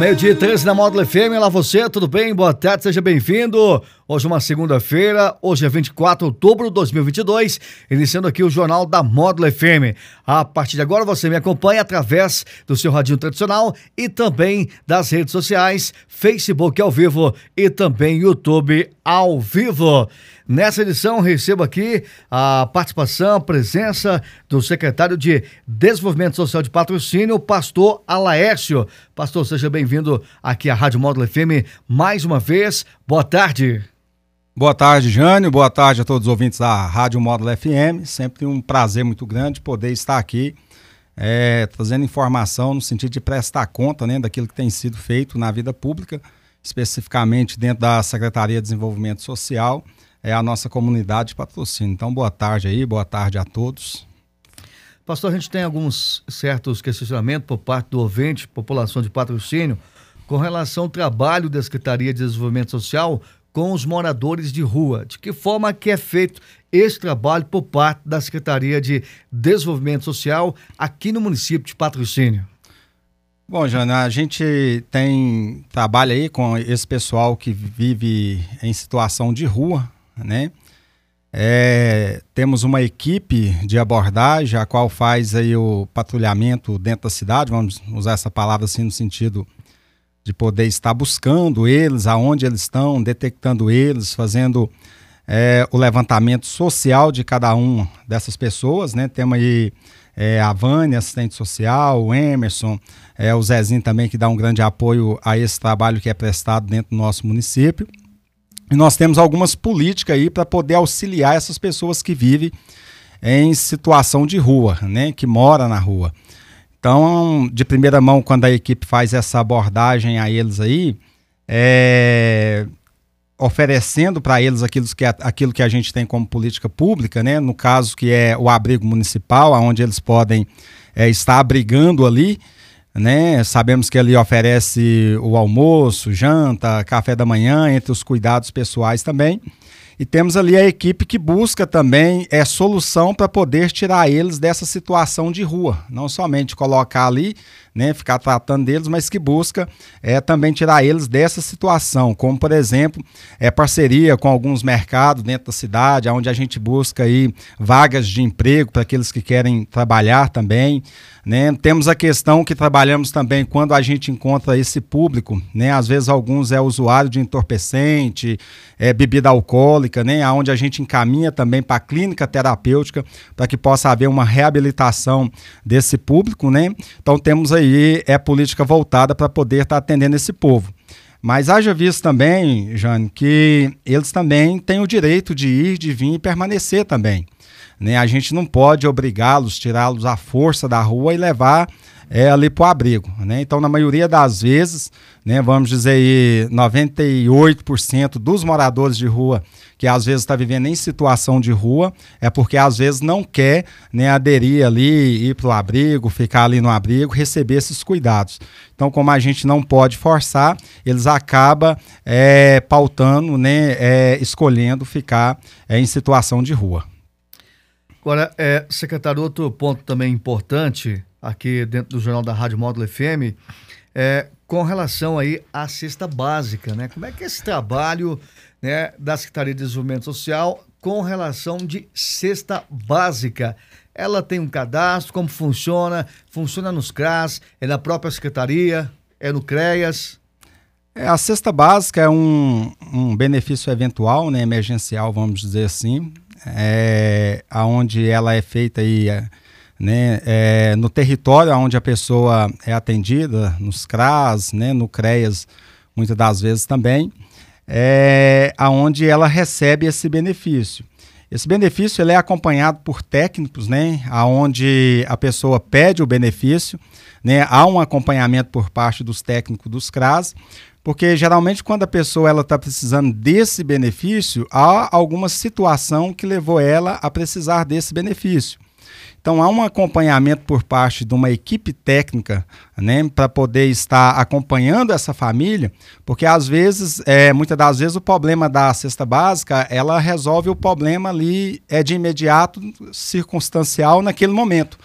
Meio-dia 13 na Módulo FM, lá você, tudo bem? Boa tarde, seja bem-vindo. Hoje é uma segunda-feira, hoje é 24 de outubro de 2022, iniciando aqui o Jornal da Módulo FM. A partir de agora você me acompanha através do seu radinho tradicional e também das redes sociais, Facebook ao vivo e também YouTube ao vivo. Nessa edição, recebo aqui a participação, a presença do secretário de Desenvolvimento Social de Patrocínio, pastor Alaércio. Pastor, seja bem-vindo aqui à Rádio Módulo FM mais uma vez. Boa tarde. Boa tarde, Jânio. Boa tarde a todos os ouvintes da Rádio Módulo FM. Sempre um prazer muito grande poder estar aqui é, trazendo informação no sentido de prestar conta né, daquilo que tem sido feito na vida pública, especificamente dentro da Secretaria de Desenvolvimento Social é a nossa comunidade de patrocínio. Então, boa tarde aí, boa tarde a todos. Pastor, a gente tem alguns certos questionamentos por parte do ouvinte, população de patrocínio, com relação ao trabalho da Secretaria de Desenvolvimento Social com os moradores de rua. De que forma que é feito esse trabalho por parte da Secretaria de Desenvolvimento Social aqui no município de Patrocínio? Bom, Jana, a gente tem trabalho aí com esse pessoal que vive em situação de rua, né? É, temos uma equipe de abordagem, a qual faz aí o patrulhamento dentro da cidade, vamos usar essa palavra assim no sentido de poder estar buscando eles, aonde eles estão, detectando eles, fazendo é, o levantamento social de cada uma dessas pessoas, né? Temos aí é, a Vânia, assistente social, o Emerson, é, o Zezinho também, que dá um grande apoio a esse trabalho que é prestado dentro do nosso município. E nós temos algumas políticas aí para poder auxiliar essas pessoas que vivem em situação de rua, né, que mora na rua. Então, de primeira mão, quando a equipe faz essa abordagem a eles aí, é, oferecendo para eles aquilo que, aquilo que a gente tem como política pública, né, no caso que é o abrigo municipal, onde eles podem é, estar abrigando ali, né? Sabemos que ele oferece o almoço, janta, café da manhã, entre os cuidados pessoais também. E temos ali a equipe que busca também é solução para poder tirar eles dessa situação de rua, não somente colocar ali, né, ficar tratando deles, mas que busca é também tirar eles dessa situação, como por exemplo, é parceria com alguns mercados dentro da cidade, onde a gente busca aí vagas de emprego para aqueles que querem trabalhar também. Né? Temos a questão que trabalhamos também quando a gente encontra esse público, né? às vezes alguns é usuário de entorpecente, é bebida alcoólica, né? onde a gente encaminha também para a clínica terapêutica para que possa haver uma reabilitação desse público. Né? Então temos aí é política voltada para poder estar tá atendendo esse povo. Mas haja visto também, Jane, que eles também têm o direito de ir, de vir e permanecer também. Né? A gente não pode obrigá-los, tirá-los à força da rua e levar é, ali para o abrigo. Né? Então, na maioria das vezes, né, vamos dizer aí, 98% dos moradores de rua que às vezes está vivendo em situação de rua, é porque às vezes não quer né, aderir ali, ir para o abrigo, ficar ali no abrigo, receber esses cuidados. Então, como a gente não pode forçar, eles acabam é, pautando, né, é, escolhendo ficar é, em situação de rua. Agora, é, secretário, outro ponto também importante aqui dentro do Jornal da Rádio Módulo FM é com relação aí à cesta básica, né? Como é que é esse trabalho né, da Secretaria de Desenvolvimento Social com relação de cesta básica? Ela tem um cadastro, como funciona? Funciona nos CRAS, é na própria Secretaria, é no CREAS? É, a cesta básica é um, um benefício eventual, né, emergencial, vamos dizer assim, é, aonde ela é feita aí, é, né, é, no território onde a pessoa é atendida, nos CRAS, né, no CREAS, muitas das vezes também, é, aonde ela recebe esse benefício. Esse benefício ele é acompanhado por técnicos, né, aonde a pessoa pede o benefício, né, há um acompanhamento por parte dos técnicos dos CRAS, Porque geralmente quando a pessoa ela está precisando desse benefício, há alguma situação que levou ela a precisar desse benefício. Então há um acompanhamento por parte de uma equipe técnica, né, para poder estar acompanhando essa família, porque às vezes, é, muitas das vezes o problema da cesta básica, ela resolve o problema ali é de imediato, circunstancial naquele momento.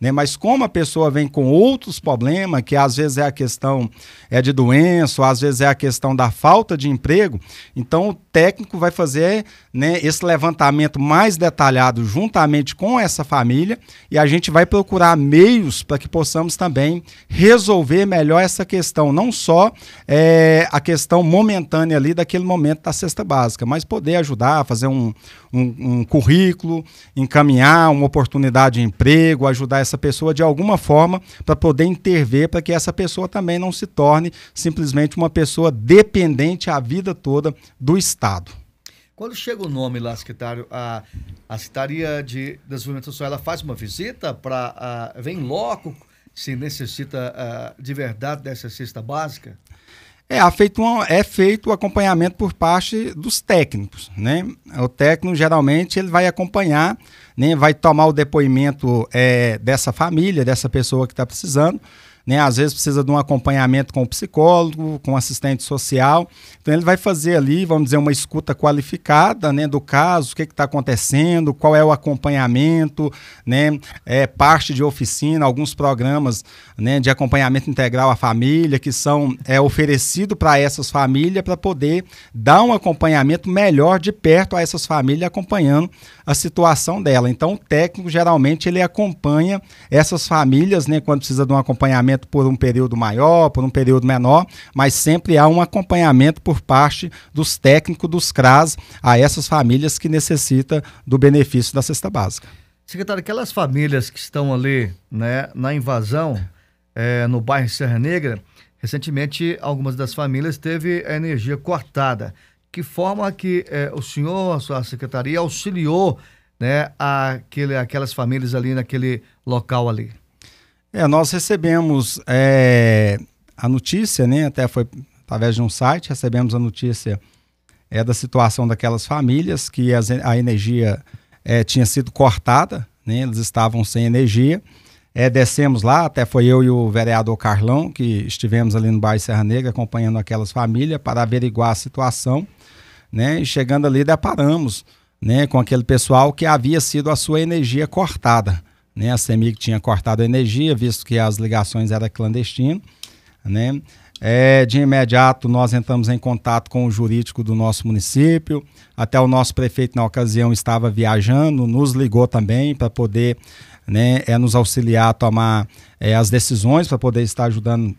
Né? Mas como a pessoa vem com outros problemas, que às vezes é a questão é de doença, às vezes é a questão da falta de emprego, então o técnico vai fazer né, esse levantamento mais detalhado juntamente com essa família e a gente vai procurar meios para que possamos também resolver melhor essa questão, não só é, a questão momentânea ali daquele momento da cesta básica, mas poder ajudar a fazer um, um, um currículo, encaminhar uma oportunidade de emprego, ajudar essa pessoa de alguma forma para poder intervir para que essa pessoa também não se torne simplesmente uma pessoa dependente a vida toda do Estado. Quando chega o nome lá, secretário, a, a Secretaria de Desenvolvimento Social, ela faz uma visita para. vem loco se necessita de verdade dessa cesta básica? É, é feito, um, é feito o acompanhamento por parte dos técnicos, né? O técnico geralmente ele vai acompanhar, né? Vai tomar o depoimento é, dessa família, dessa pessoa que está precisando, né? Às vezes precisa de um acompanhamento com o psicólogo, com o assistente social. Então ele vai fazer ali, vamos dizer, uma escuta qualificada, né, do caso, o que está acontecendo, qual é o acompanhamento, né? É parte de oficina, alguns programas, né, de acompanhamento integral à família que são é oferecido para essas famílias para poder dar um acompanhamento melhor de perto a essas famílias acompanhando a situação dela. Então o técnico geralmente ele acompanha essas famílias, né, quando precisa de um acompanhamento por um período maior, por um período menor, mas sempre há um acompanhamento por parte dos técnicos dos CRAS a essas famílias que necessitam do benefício da cesta básica. Secretário, aquelas famílias que estão ali né, na invasão é, no bairro Serra Negra, recentemente algumas das famílias teve a energia cortada. Que forma que é, o senhor, a sua secretaria, auxiliou né, aquele, aquelas famílias ali naquele local ali? É, nós recebemos é, a notícia, né? Até foi através de um site, recebemos a notícia é, da situação daquelas famílias que as, a energia é, tinha sido cortada, né? Eles estavam sem energia. É, descemos lá, até foi eu e o vereador Carlão, que estivemos ali no bairro Serra Negra acompanhando aquelas famílias para averiguar a situação, né? E chegando ali, deparamos né, com aquele pessoal que havia sido a sua energia cortada. Né? A CEMIG tinha cortado a energia, visto que as ligações eram clandestinas. Né? É, de imediato, nós entramos em contato com o jurídico do nosso município. Até o nosso prefeito, na ocasião, estava viajando, nos ligou também para poder né, é, nos auxiliar a tomar é, as decisões, para poder estar ajudando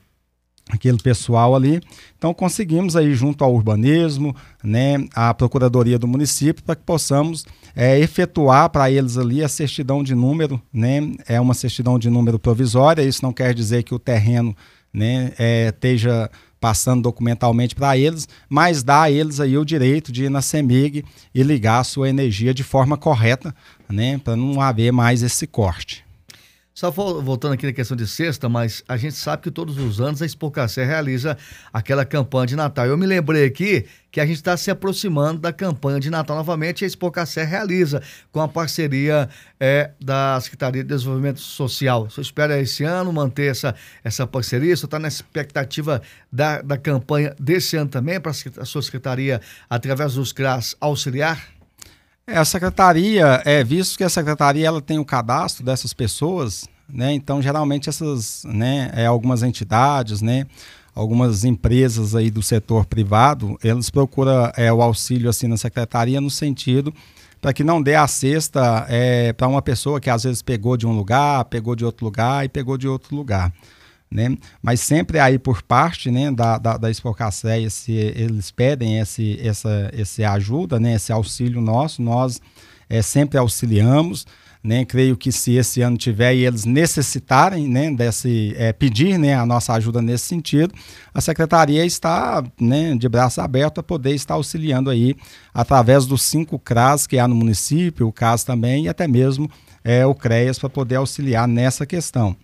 aquele pessoal ali. Então conseguimos aí junto ao urbanismo, né, a procuradoria do município para que possamos é, efetuar para eles ali a certidão de número, né, é uma certidão de número provisória. Isso não quer dizer que o terreno, né, é, esteja passando documentalmente para eles, mas dá a eles aí o direito de ir na CEMIG e ligar a sua energia de forma correta, né, para não haver mais esse corte. Só voltando aqui na questão de sexta, mas a gente sabe que todos os anos a Expocacé realiza aquela campanha de Natal. Eu me lembrei aqui que a gente está se aproximando da campanha de Natal novamente a Expocacé realiza com a parceria é, da Secretaria de Desenvolvimento Social. Você espera esse ano manter essa, essa parceria? Você está na expectativa da, da campanha desse ano também para a sua secretaria, através dos CRAS, auxiliar? É, a secretaria, é visto que a secretaria ela tem o cadastro dessas pessoas, né? Então, geralmente essas, né, é, algumas entidades, né, algumas empresas aí do setor privado, eles procuram é, o auxílio assim na secretaria no sentido para que não dê a cesta é, para uma pessoa que às vezes pegou de um lugar, pegou de outro lugar e pegou de outro lugar né? Mas sempre aí por parte, né, da, da, da esse, eles pedem esse, essa, esse ajuda, né, esse auxílio nosso, nós é, sempre auxiliamos, né? Creio que se esse ano tiver e eles necessitarem, né, desse é, pedir, né, a nossa ajuda nesse sentido, a secretaria está, né, de braço aberto a poder estar auxiliando aí através dos cinco CRAS que há no município, o CAS também e até mesmo é, o CREAS para poder auxiliar nessa questão.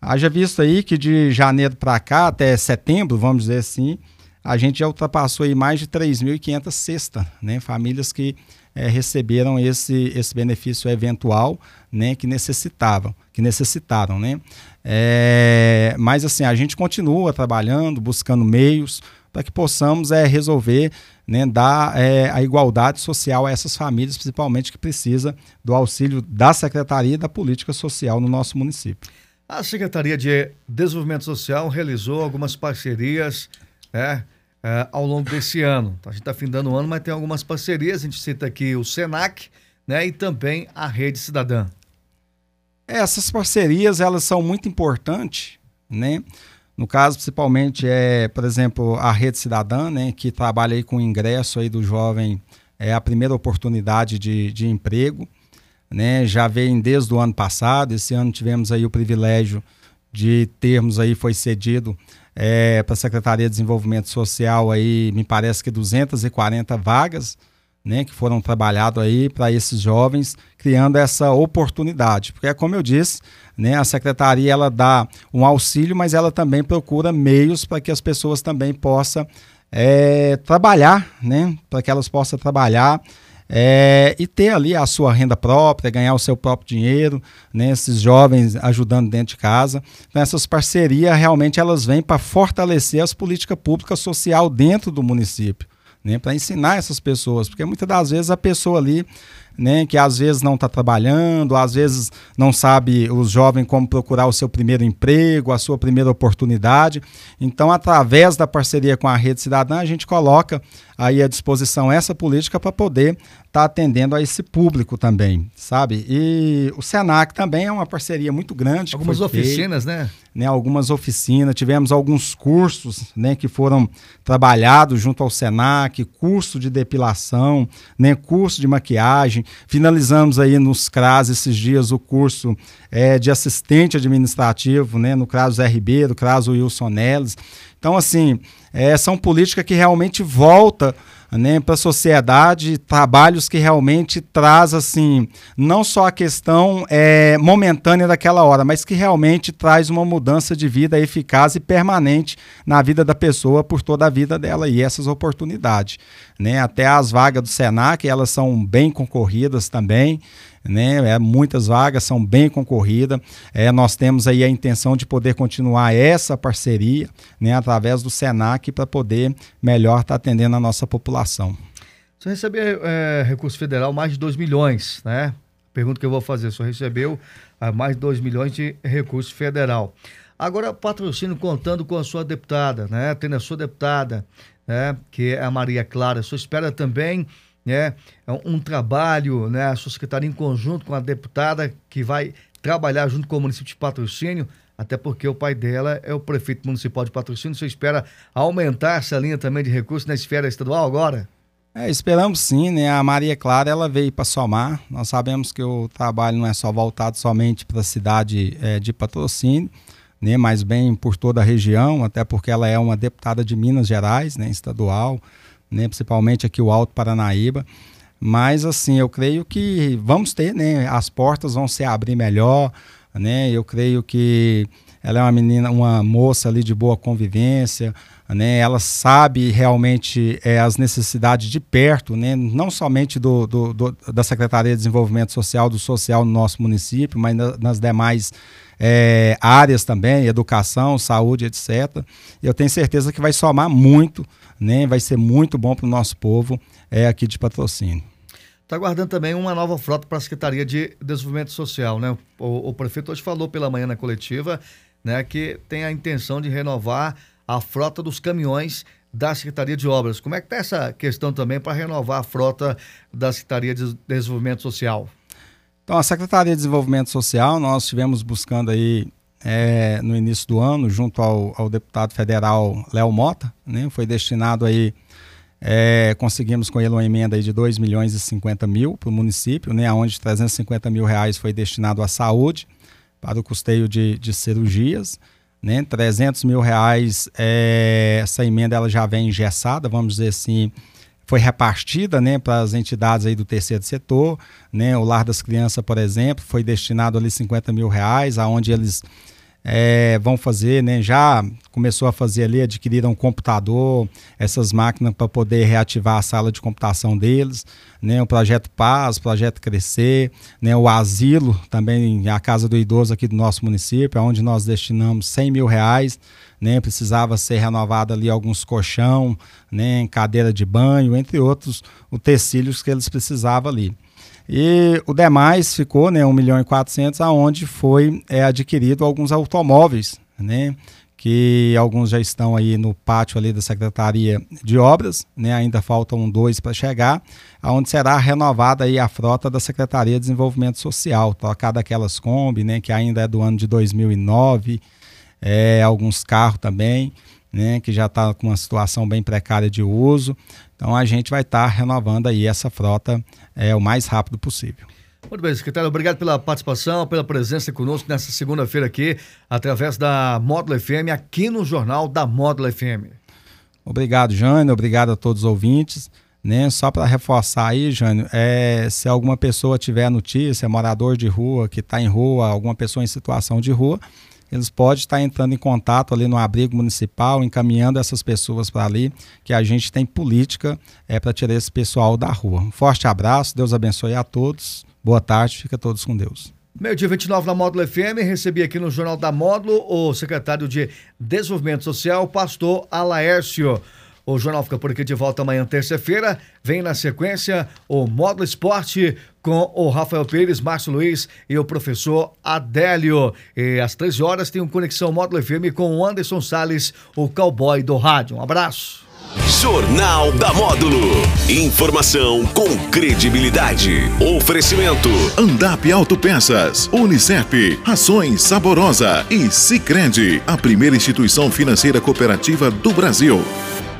Haja visto aí que de janeiro para cá, até setembro, vamos dizer assim, a gente já ultrapassou aí mais de 3.500 cestas, né? Famílias que é, receberam esse, esse benefício eventual, né? Que necessitavam, que necessitaram, né? É, mas assim, a gente continua trabalhando, buscando meios para que possamos é, resolver, né, dar é, a igualdade social a essas famílias, principalmente que precisa do auxílio da Secretaria da Política Social no nosso município. A Secretaria de Desenvolvimento Social realizou algumas parcerias, né, é, ao longo desse ano. A gente está findando o ano, mas tem algumas parcerias. A gente cita aqui o SENAC né, e também a Rede Cidadã. Essas parcerias elas são muito importantes, né? No caso, principalmente, é, por exemplo, a Rede Cidadã, né, que trabalha aí com o ingresso aí do jovem, é a primeira oportunidade de, de emprego. Né, já vem desde o ano passado, esse ano tivemos aí o privilégio de termos aí, foi cedido é, para a Secretaria de Desenvolvimento Social aí, me parece que 240 vagas, né, que foram trabalhadas aí para esses jovens, criando essa oportunidade. Porque como eu disse, né, a secretaria ela dá um auxílio, mas ela também procura meios para que as pessoas também possam é, trabalhar, né, para que elas possam trabalhar é, e ter ali a sua renda própria, ganhar o seu próprio dinheiro, né, esses jovens ajudando dentro de casa. Então, essas parcerias realmente elas vêm para fortalecer as políticas públicas social dentro do município, né, para ensinar essas pessoas, porque muitas das vezes a pessoa ali né, que às vezes não está trabalhando, às vezes não sabe os jovens como procurar o seu primeiro emprego, a sua primeira oportunidade. Então, através da parceria com a Rede Cidadã, a gente coloca aí à disposição essa política para poder estar tá atendendo a esse público também, sabe? E o Senac também é uma parceria muito grande. Algumas oficinas, né? né? Algumas oficinas, tivemos alguns cursos, né, que foram trabalhados junto ao Senac, curso de depilação, né, curso de maquiagem. Finalizamos aí nos CRAS esses dias o curso é, de assistente administrativo, né, no CRAS RB, do CRAS Wilson Neles. Então, assim, é, são políticas que realmente volta né, para a sociedade, trabalhos que realmente traz assim, não só a questão é, momentânea daquela hora, mas que realmente traz uma mudança de vida eficaz e permanente na vida da pessoa por toda a vida dela e essas oportunidades. Né? Até as vagas do Senac, elas são bem concorridas também né? É, muitas vagas são bem concorridas. É, nós temos aí a intenção de poder continuar essa parceria, né, através do Senac para poder melhor estar tá atendendo a nossa população. Você recebeu é, recurso federal mais de 2 milhões, né? Pergunta que eu vou fazer, você recebeu é, mais de 2 milhões de recurso federal. Agora, patrocínio contando com a sua deputada, né? Tendo a sua deputada, né? Que é a Maria Clara. Você espera também né, é um trabalho, né, a sua secretaria em conjunto com a deputada que vai trabalhar junto com o município de patrocínio, até porque o pai dela é o prefeito municipal de patrocínio. Você espera aumentar essa linha também de recursos na esfera estadual agora? É, esperamos sim, né? A Maria Clara ela veio para somar. Nós sabemos que o trabalho não é só voltado somente para a cidade é, de patrocínio, né? Mas bem por toda a região, até porque ela é uma deputada de Minas Gerais, né? Estadual né, principalmente aqui o Alto Paranaíba. Mas assim, eu creio que vamos ter, né, as portas vão se abrir melhor, né? Eu creio que ela é uma menina, uma moça ali de boa convivência, né? Ela sabe realmente é, as necessidades de perto, né? Não somente do, do, do, da Secretaria de Desenvolvimento Social, do social no nosso município, mas na, nas demais é, áreas também, educação, saúde, etc. Eu tenho certeza que vai somar muito né? Vai ser muito bom para o nosso povo é, aqui de patrocínio. Está aguardando também uma nova frota para a Secretaria de Desenvolvimento Social, né? O, o, prefeito hoje falou pela manhã na coletiva, né, que tem a intenção de renovar a frota dos caminhões da Secretaria de Obras. Como é que está essa questão também para renovar a frota da Secretaria de Desenvolvimento Social? Então, a Secretaria de Desenvolvimento Social, nós estivemos buscando aí é, no início do ano, junto ao, ao deputado federal Léo Mota, né, foi destinado aí, é, conseguimos com ele uma emenda aí de 2 milhões e 50 mil para o município, né, onde 350 mil reais foi destinado à saúde, para o custeio de, de cirurgias, né, 300 mil reais, é, essa emenda ela já vem engessada, vamos dizer assim, foi repartida né, para as entidades aí do terceiro setor. Né, o Lar das Crianças, por exemplo, foi destinado ali 50 mil reais, aonde eles é, vão fazer, né? Já começou a fazer ali, adquiriram um computador, essas máquinas para poder reativar a sala de computação deles, né? O projeto Paz, o projeto Crescer, né? O asilo, também a casa do idoso aqui do nosso município, onde nós destinamos 100 mil reais, né? Precisava ser renovado ali alguns colchão, né? Cadeira de banho, entre outros utensílios que eles precisavam ali. E o demais ficou, né, 1 milhão e 400, aonde foi é, adquirido alguns automóveis, né, que alguns já estão aí no pátio ali da Secretaria de Obras, né, ainda faltam dois para chegar, aonde será renovada aí a frota da Secretaria de Desenvolvimento Social, trocada aquelas Kombi, né, que ainda é do ano de 2009, é, alguns carros também, né, que já está com uma situação bem precária de uso. Então a gente vai estar tá renovando aí essa frota é, o mais rápido possível. Muito bem, secretário, obrigado pela participação, pela presença conosco nessa segunda-feira aqui, através da Módulo FM, aqui no Jornal da Módulo FM. Obrigado, Jânio, obrigado a todos os ouvintes. Né? Só para reforçar aí, Jânio, é, se alguma pessoa tiver notícia, morador de rua, que está em rua, alguma pessoa em situação de rua, eles podem estar entrando em contato ali no abrigo municipal, encaminhando essas pessoas para ali, que a gente tem política é, para tirar esse pessoal da rua. Um forte abraço, Deus abençoe a todos, boa tarde, fica todos com Deus. Meio-dia 29 na Módulo FM, recebi aqui no Jornal da Módulo o secretário de Desenvolvimento Social, pastor Alaércio. O jornal fica por aqui de volta amanhã, terça-feira. Vem na sequência o Módulo Esporte com o Rafael Pires, Márcio Luiz e o professor Adélio. E às 13 horas tem um Conexão Módulo FM com o Anderson Sales, o cowboy do rádio. Um abraço. Jornal da Módulo. Informação com credibilidade. Oferecimento. Andap Autopeças, Unicep, Rações Saborosa e Sicredi, a primeira instituição financeira cooperativa do Brasil.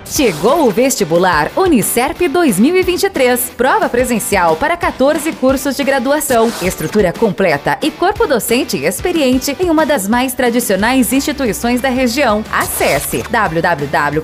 Chegou o vestibular Unicerp 2023. Prova presencial para 14 cursos de graduação. Estrutura completa e corpo docente experiente em uma das mais tradicionais instituições da região. Acesse www